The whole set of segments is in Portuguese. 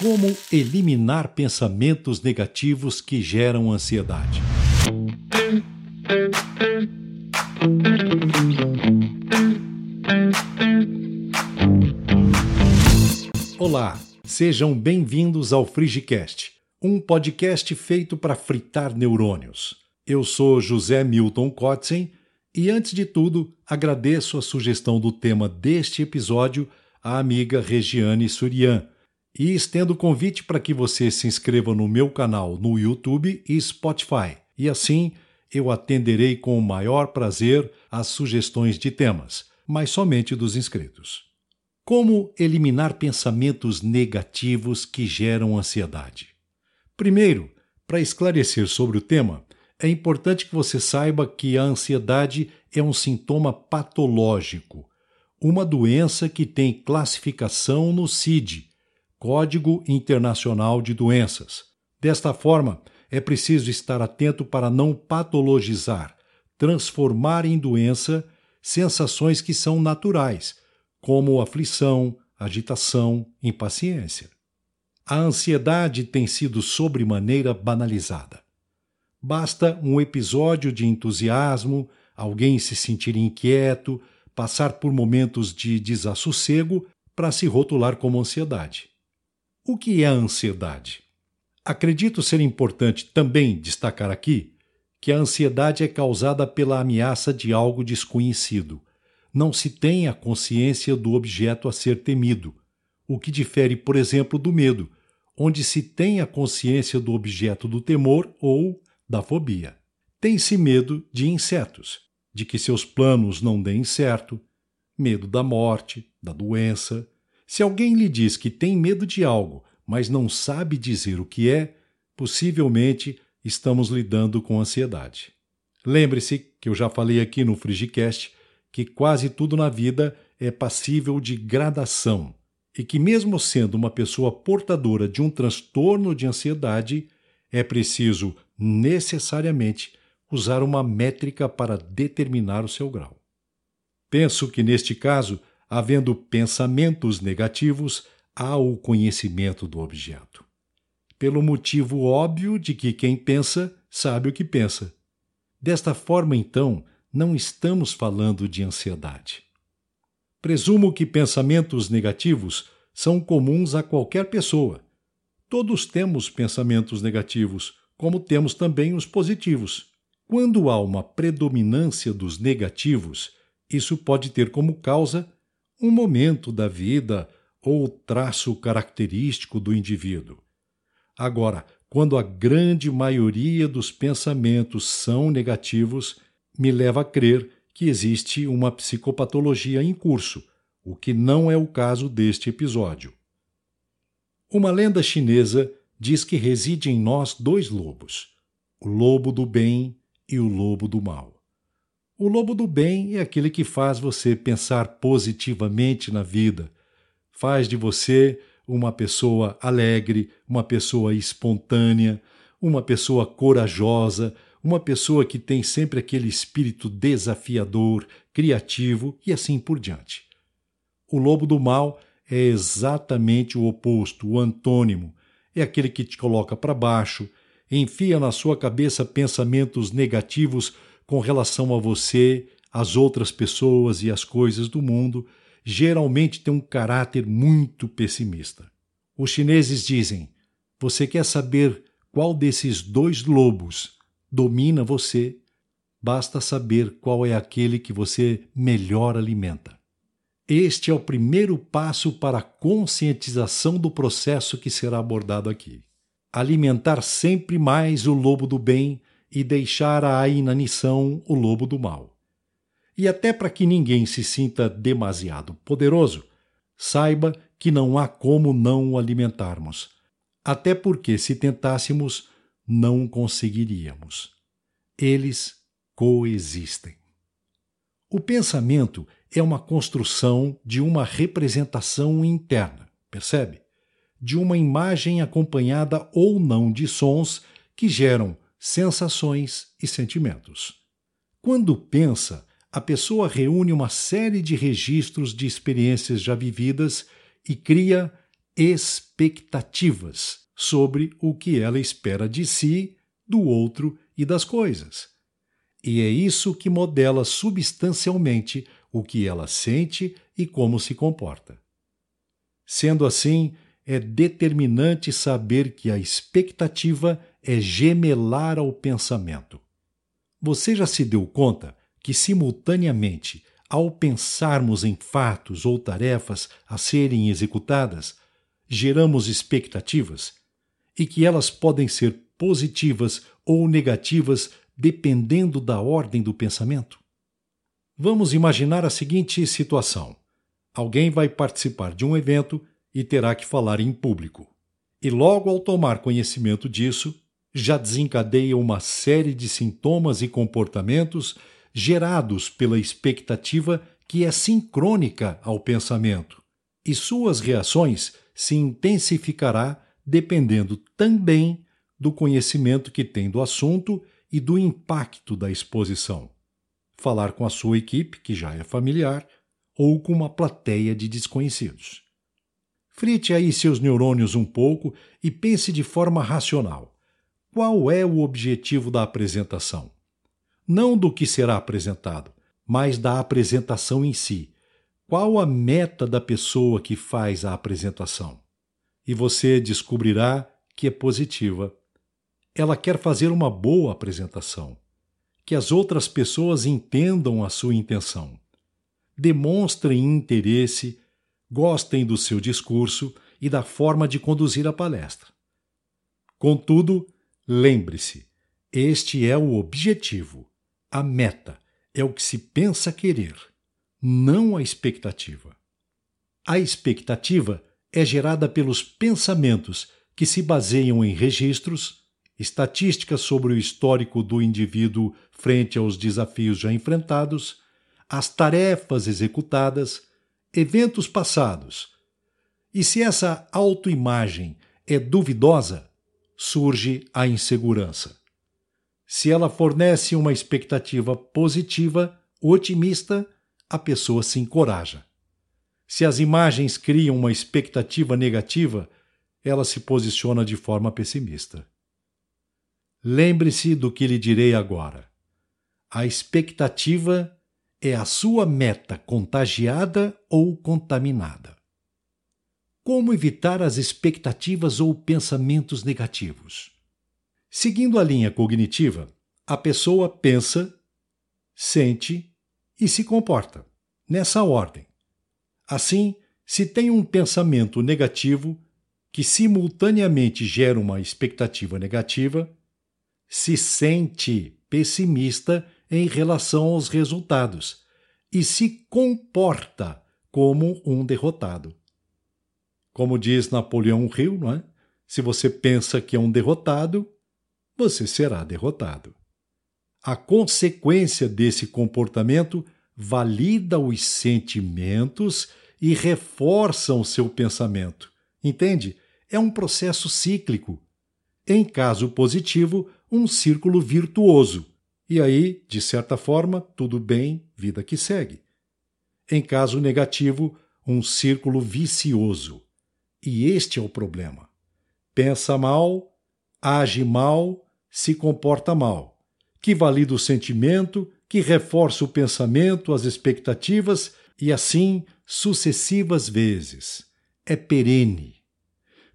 Como eliminar pensamentos negativos que geram ansiedade? Olá, sejam bem-vindos ao Frigicast, um podcast feito para fritar neurônios. Eu sou José Milton Kotzen e, antes de tudo, agradeço a sugestão do tema deste episódio à amiga Regiane Surian e estendo o convite para que você se inscreva no meu canal no YouTube e Spotify. E assim eu atenderei com o maior prazer às sugestões de temas, mas somente dos inscritos. Como eliminar pensamentos negativos que geram ansiedade? Primeiro, para esclarecer sobre o tema, é importante que você saiba que a ansiedade é um sintoma patológico, uma doença que tem classificação no CID, Código Internacional de Doenças. Desta forma, é preciso estar atento para não patologizar, transformar em doença sensações que são naturais, como aflição, agitação, impaciência. A ansiedade tem sido sobremaneira banalizada. Basta um episódio de entusiasmo, alguém se sentir inquieto, passar por momentos de desassossego para se rotular como ansiedade. O que é a ansiedade? Acredito ser importante também destacar aqui que a ansiedade é causada pela ameaça de algo desconhecido. Não se tem a consciência do objeto a ser temido, o que difere, por exemplo, do medo, onde se tem a consciência do objeto do temor ou da fobia. Tem-se medo de insetos, de que seus planos não deem certo, medo da morte, da doença, se alguém lhe diz que tem medo de algo, mas não sabe dizer o que é, possivelmente estamos lidando com ansiedade. Lembre-se que eu já falei aqui no Frigicast que quase tudo na vida é passível de gradação e que, mesmo sendo uma pessoa portadora de um transtorno de ansiedade, é preciso necessariamente usar uma métrica para determinar o seu grau. Penso que, neste caso, havendo pensamentos negativos, há o conhecimento do objeto. Pelo motivo óbvio de que quem pensa sabe o que pensa. Desta forma, então, não estamos falando de ansiedade. Presumo que pensamentos negativos são comuns a qualquer pessoa. Todos temos pensamentos negativos, como temos também os positivos. Quando há uma predominância dos negativos, isso pode ter como causa um momento da vida ou traço característico do indivíduo. Agora, quando a grande maioria dos pensamentos são negativos, me leva a crer que existe uma psicopatologia em curso, o que não é o caso deste episódio. Uma lenda chinesa diz que reside em nós dois lobos, o lobo do bem e o lobo do mal. O lobo do bem é aquele que faz você pensar positivamente na vida, faz de você uma pessoa alegre, uma pessoa espontânea, uma pessoa corajosa, uma pessoa que tem sempre aquele espírito desafiador, criativo e assim por diante. O lobo do mal é exatamente o oposto, o antônimo. É aquele que te coloca para baixo, enfia na sua cabeça pensamentos negativos com relação a você, às outras pessoas e às coisas do mundo, geralmente tem um caráter muito pessimista. Os chineses dizem: você quer saber qual desses dois lobos domina você? Basta saber qual é aquele que você melhor alimenta. Este é o primeiro passo para a conscientização do processo que será abordado aqui. Alimentar sempre mais o lobo do bem e deixar à inanição o lobo do mal. E até para que ninguém se sinta demasiado poderoso, saiba que não há como não o alimentarmos. Até porque, se tentássemos, não conseguiríamos. Eles coexistem. O pensamento é uma construção de uma representação interna, percebe? De uma imagem acompanhada ou não de sons que geram sensações e sentimentos. Quando pensa, a pessoa reúne uma série de registros de experiências já vividas e cria expectativas sobre o que ela espera de si, do outro e das coisas. E é isso que modela substancialmente o que ela sente e como se comporta. Sendo assim, é determinante saber que a expectativa é gemelar ao pensamento. Você já se deu conta que, simultaneamente, ao pensarmos em fatos ou tarefas a serem executadas, geramos expectativas e que elas podem ser positivas ou negativas dependendo da ordem do pensamento? Vamos imaginar a seguinte situação: alguém vai participar de um evento e terá que falar em público. E logo ao tomar conhecimento disso, já desencadeia uma série de sintomas e comportamentos gerados pela expectativa que é sincrônica ao pensamento, e suas reações se intensificará dependendo também do conhecimento que tem do assunto e do impacto da exposição. Falar com a sua equipe, que já é familiar, ou com uma plateia de desconhecidos. Frite aí seus neurônios um pouco e pense de forma racional. Qual é o objetivo da apresentação? Não do que será apresentado, mas da apresentação em si. Qual a meta da pessoa que faz a apresentação? E você descobrirá que é positiva. Ela quer fazer uma boa apresentação. Que as outras pessoas entendam a sua intenção. Demonstrem interesse gostem do seu discurso e da forma de conduzir a palestra. Contudo, lembre-se: este é o objetivo, a meta, é o que se pensa querer, não a expectativa. A expectativa é gerada pelos pensamentos que se baseiam em registros, estatísticas sobre o histórico do indivíduo frente aos desafios já enfrentados, as tarefas executadas eventos passados. E se essa autoimagem é duvidosa, surge a insegurança. Se ela fornece uma expectativa positiva, otimista, a pessoa se encoraja. Se as imagens criam uma expectativa negativa, ela se posiciona de forma pessimista. Lembre-se do que lhe direi agora. A expectativa é a sua meta contagiada ou contaminada? Como evitar as expectativas ou pensamentos negativos? Seguindo a linha cognitiva, a pessoa pensa, sente e se comporta, nessa ordem. Assim, se tem um pensamento negativo que simultaneamente gera uma expectativa negativa, se sente pessimista em relação aos resultados e se comporta como um derrotado. Como diz Napoleão Hill, não é? se você pensa que é um derrotado, você será derrotado. A consequência desse comportamento valida os sentimentos e reforça o seu pensamento. Entende? É um processo cíclico. Em caso positivo, um círculo virtuoso e aí, de certa forma, tudo bem, vida que segue. Em caso negativo, um círculo vicioso. E este é o problema. Pensa mal, age mal, se comporta mal, que valida o sentimento, que reforça o pensamento, as expectativas e assim sucessivas vezes. É perene.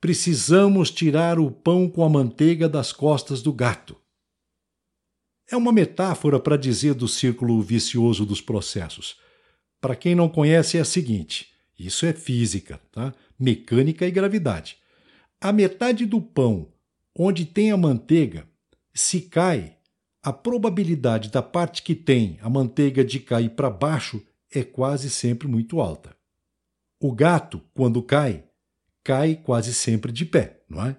Precisamos tirar o pão com a manteiga das costas do gato. É uma metáfora para dizer do círculo vicioso dos processos. Para quem não conhece, é a seguinte: isso é física, tá? Mecânica e gravidade. A metade do pão onde tem a manteiga, se cai, a probabilidade da parte que tem a manteiga de cair para baixo é quase sempre muito alta. O gato, quando cai, cai quase sempre de pé, não é?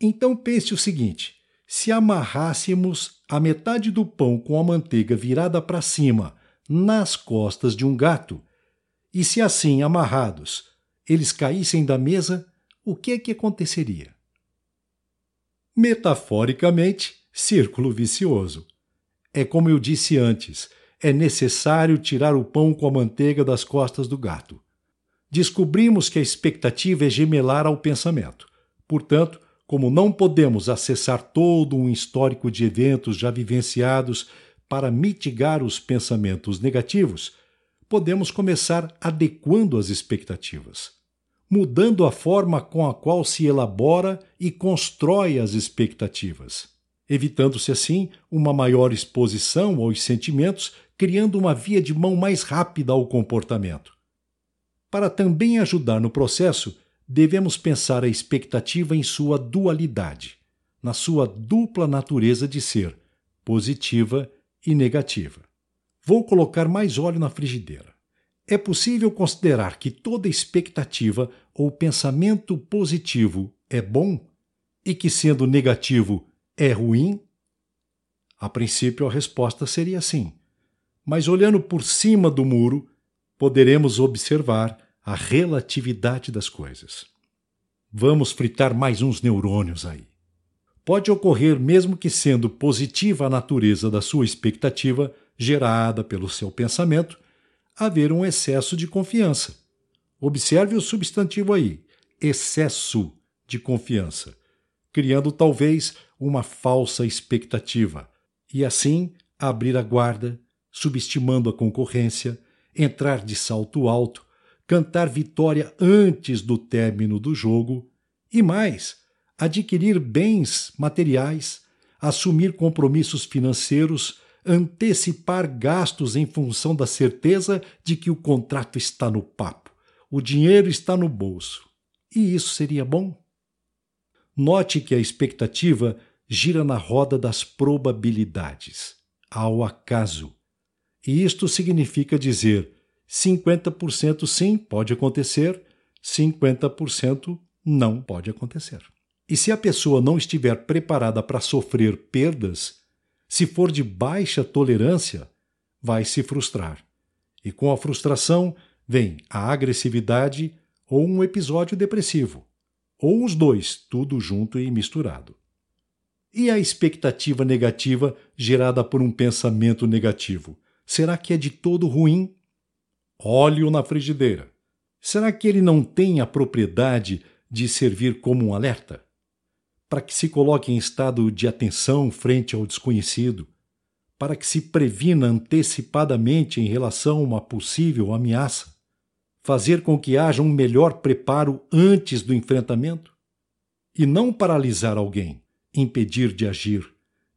Então pense o seguinte: se amarrássemos a metade do pão com a manteiga virada para cima nas costas de um gato, e se assim amarrados eles caíssem da mesa, o que é que aconteceria? Metaforicamente, círculo vicioso. É como eu disse antes, é necessário tirar o pão com a manteiga das costas do gato. descobrimos que a expectativa é gemelar ao pensamento. Portanto, como não podemos acessar todo um histórico de eventos já vivenciados para mitigar os pensamentos negativos, podemos começar adequando as expectativas, mudando a forma com a qual se elabora e constrói as expectativas, evitando-se assim uma maior exposição aos sentimentos, criando uma via de mão mais rápida ao comportamento. Para também ajudar no processo, devemos pensar a expectativa em sua dualidade, na sua dupla natureza de ser, positiva e negativa. Vou colocar mais óleo na frigideira. É possível considerar que toda expectativa ou pensamento positivo é bom e que, sendo negativo, é ruim? A princípio, a resposta seria sim. Mas olhando por cima do muro, poderemos observar a relatividade das coisas. Vamos fritar mais uns neurônios aí. Pode ocorrer, mesmo que sendo positiva a natureza da sua expectativa, gerada pelo seu pensamento, haver um excesso de confiança. Observe o substantivo aí, excesso de confiança, criando talvez uma falsa expectativa, e assim abrir a guarda, subestimando a concorrência, entrar de salto alto, cantar vitória antes do término do jogo e mais, adquirir bens materiais, assumir compromissos financeiros, antecipar gastos em função da certeza de que o contrato está no papo, o dinheiro está no bolso. E isso seria bom? Note que a expectativa gira na roda das probabilidades, ao acaso. E isto significa dizer 50% sim pode acontecer, 50% não pode acontecer. E se a pessoa não estiver preparada para sofrer perdas, se for de baixa tolerância, vai se frustrar. E com a frustração vem a agressividade ou um episódio depressivo, ou os dois, tudo junto e misturado. E a expectativa negativa gerada por um pensamento negativo? Será que é de todo ruim? óleo na frigideira. Será que ele não tem a propriedade de servir como um alerta? Para que se coloque em estado de atenção frente ao desconhecido, para que se previna antecipadamente em relação a uma possível ameaça, fazer com que haja um melhor preparo antes do enfrentamento? E não paralisar alguém, impedir de agir,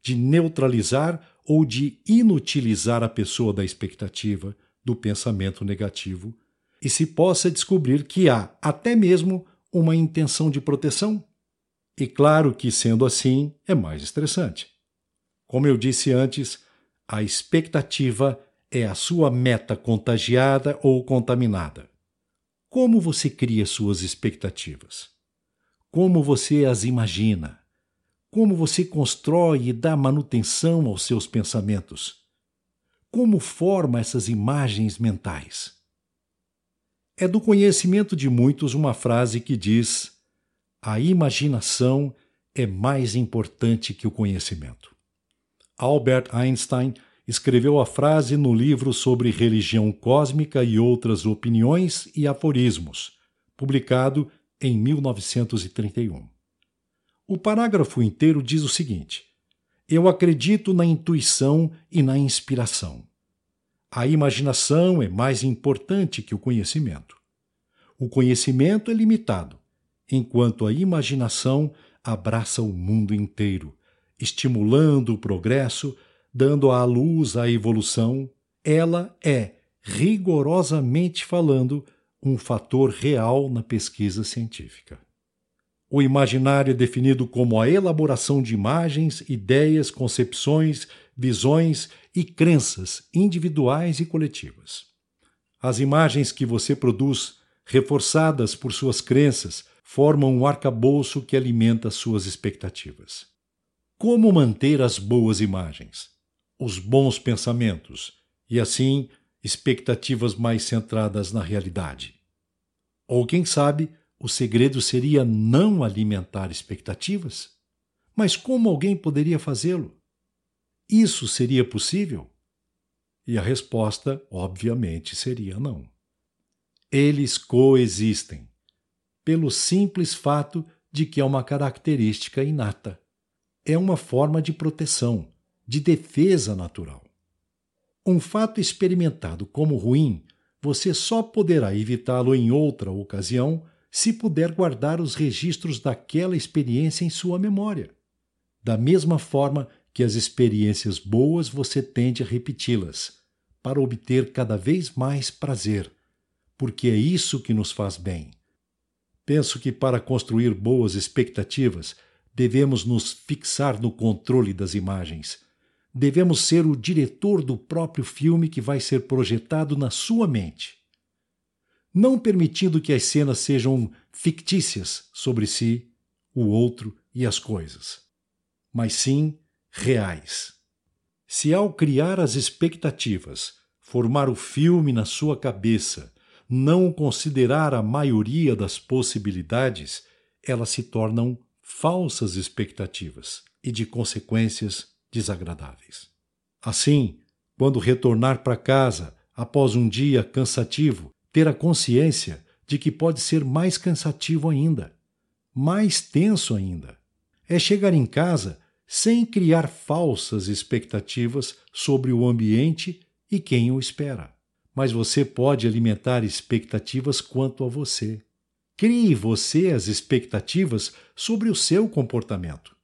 de neutralizar ou de inutilizar a pessoa da expectativa, do pensamento negativo e se possa descobrir que há até mesmo uma intenção de proteção. E claro que, sendo assim, é mais estressante. Como eu disse antes, a expectativa é a sua meta contagiada ou contaminada. Como você cria suas expectativas? Como você as imagina? Como você constrói e dá manutenção aos seus pensamentos? Como forma essas imagens mentais? É do conhecimento de muitos uma frase que diz: a imaginação é mais importante que o conhecimento. Albert Einstein escreveu a frase no livro sobre religião cósmica e outras opiniões e aforismos, publicado em 1931. O parágrafo inteiro diz o seguinte: eu acredito na intuição e na inspiração. A imaginação é mais importante que o conhecimento. O conhecimento é limitado, enquanto a imaginação abraça o mundo inteiro, estimulando o progresso, dando à luz a evolução. Ela é, rigorosamente falando, um fator real na pesquisa científica. O imaginário é definido como a elaboração de imagens, ideias, concepções, visões e crenças individuais e coletivas. As imagens que você produz, reforçadas por suas crenças, formam um arcabouço que alimenta suas expectativas. Como manter as boas imagens, os bons pensamentos e, assim, expectativas mais centradas na realidade? Ou, quem sabe, o segredo seria não alimentar expectativas? Mas como alguém poderia fazê-lo? Isso seria possível? E a resposta, obviamente, seria não. Eles coexistem, pelo simples fato de que é uma característica inata. É uma forma de proteção, de defesa natural. Um fato experimentado como ruim, você só poderá evitá-lo em outra ocasião se puder guardar os registros daquela experiência em sua memória. Da mesma forma que as experiências boas você tende a repeti-las, para obter cada vez mais prazer, porque é isso que nos faz bem. Penso que para construir boas expectativas, devemos nos fixar no controle das imagens. Devemos ser o diretor do próprio filme que vai ser projetado na sua mente. Não permitindo que as cenas sejam fictícias sobre si, o outro e as coisas, mas sim reais. Se ao criar as expectativas, formar o filme na sua cabeça, não considerar a maioria das possibilidades, elas se tornam falsas expectativas e de consequências desagradáveis. Assim, quando retornar para casa após um dia cansativo, ter a consciência de que pode ser mais cansativo ainda, mais tenso ainda. É chegar em casa sem criar falsas expectativas sobre o ambiente e quem o espera. Mas você pode alimentar expectativas quanto a você. Crie você as expectativas sobre o seu comportamento.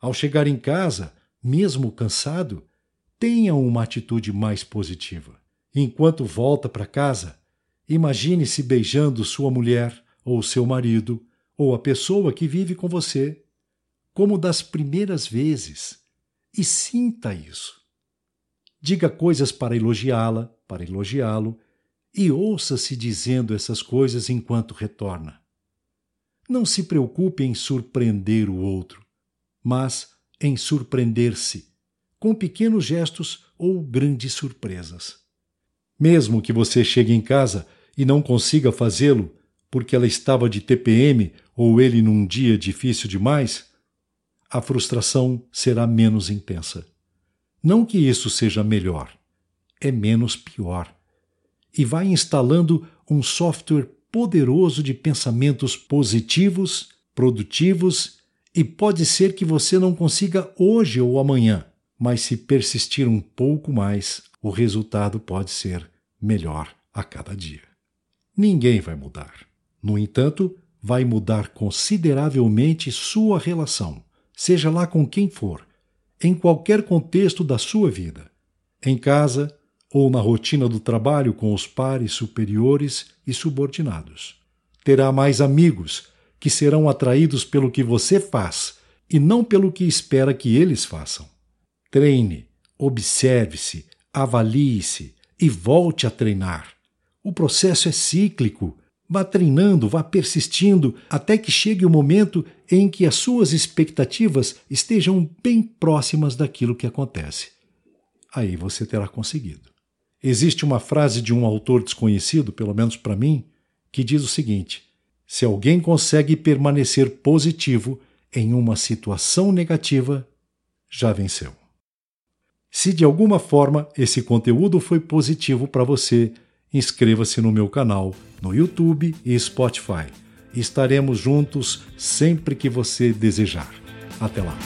Ao chegar em casa, mesmo cansado, tenha uma atitude mais positiva. Enquanto volta para casa, imagine-se beijando sua mulher, ou seu marido, ou a pessoa que vive com você, como das primeiras vezes, e sinta isso. Diga coisas para elogiá-la, para elogiá-lo, e ouça-se dizendo essas coisas enquanto retorna. Não se preocupe em surpreender o outro, mas em surpreender-se, com pequenos gestos ou grandes surpresas. Mesmo que você chegue em casa e não consiga fazê-lo porque ela estava de TPM ou ele num dia difícil demais, a frustração será menos intensa. Não que isso seja melhor, é menos pior e vai instalando um software poderoso de pensamentos positivos, produtivos, e pode ser que você não consiga hoje ou amanhã, mas se persistir um pouco mais, o resultado pode ser melhor a cada dia. Ninguém vai mudar. No entanto, vai mudar consideravelmente sua relação, seja lá com quem for, em qualquer contexto da sua vida. Em casa, ou na rotina do trabalho com os pares superiores e subordinados. Terá mais amigos que serão atraídos pelo que você faz e não pelo que espera que eles façam. Treine, observe-se, avalie-se e volte a treinar. O processo é cíclico. Vá treinando, vá persistindo até que chegue o momento em que as suas expectativas estejam bem próximas daquilo que acontece. Aí você terá conseguido. Existe uma frase de um autor desconhecido, pelo menos para mim, que diz o seguinte: se alguém consegue permanecer positivo em uma situação negativa, já venceu. Se de alguma forma esse conteúdo foi positivo para você, inscreva-se no meu canal no YouTube e Spotify. Estaremos juntos sempre que você desejar. Até lá!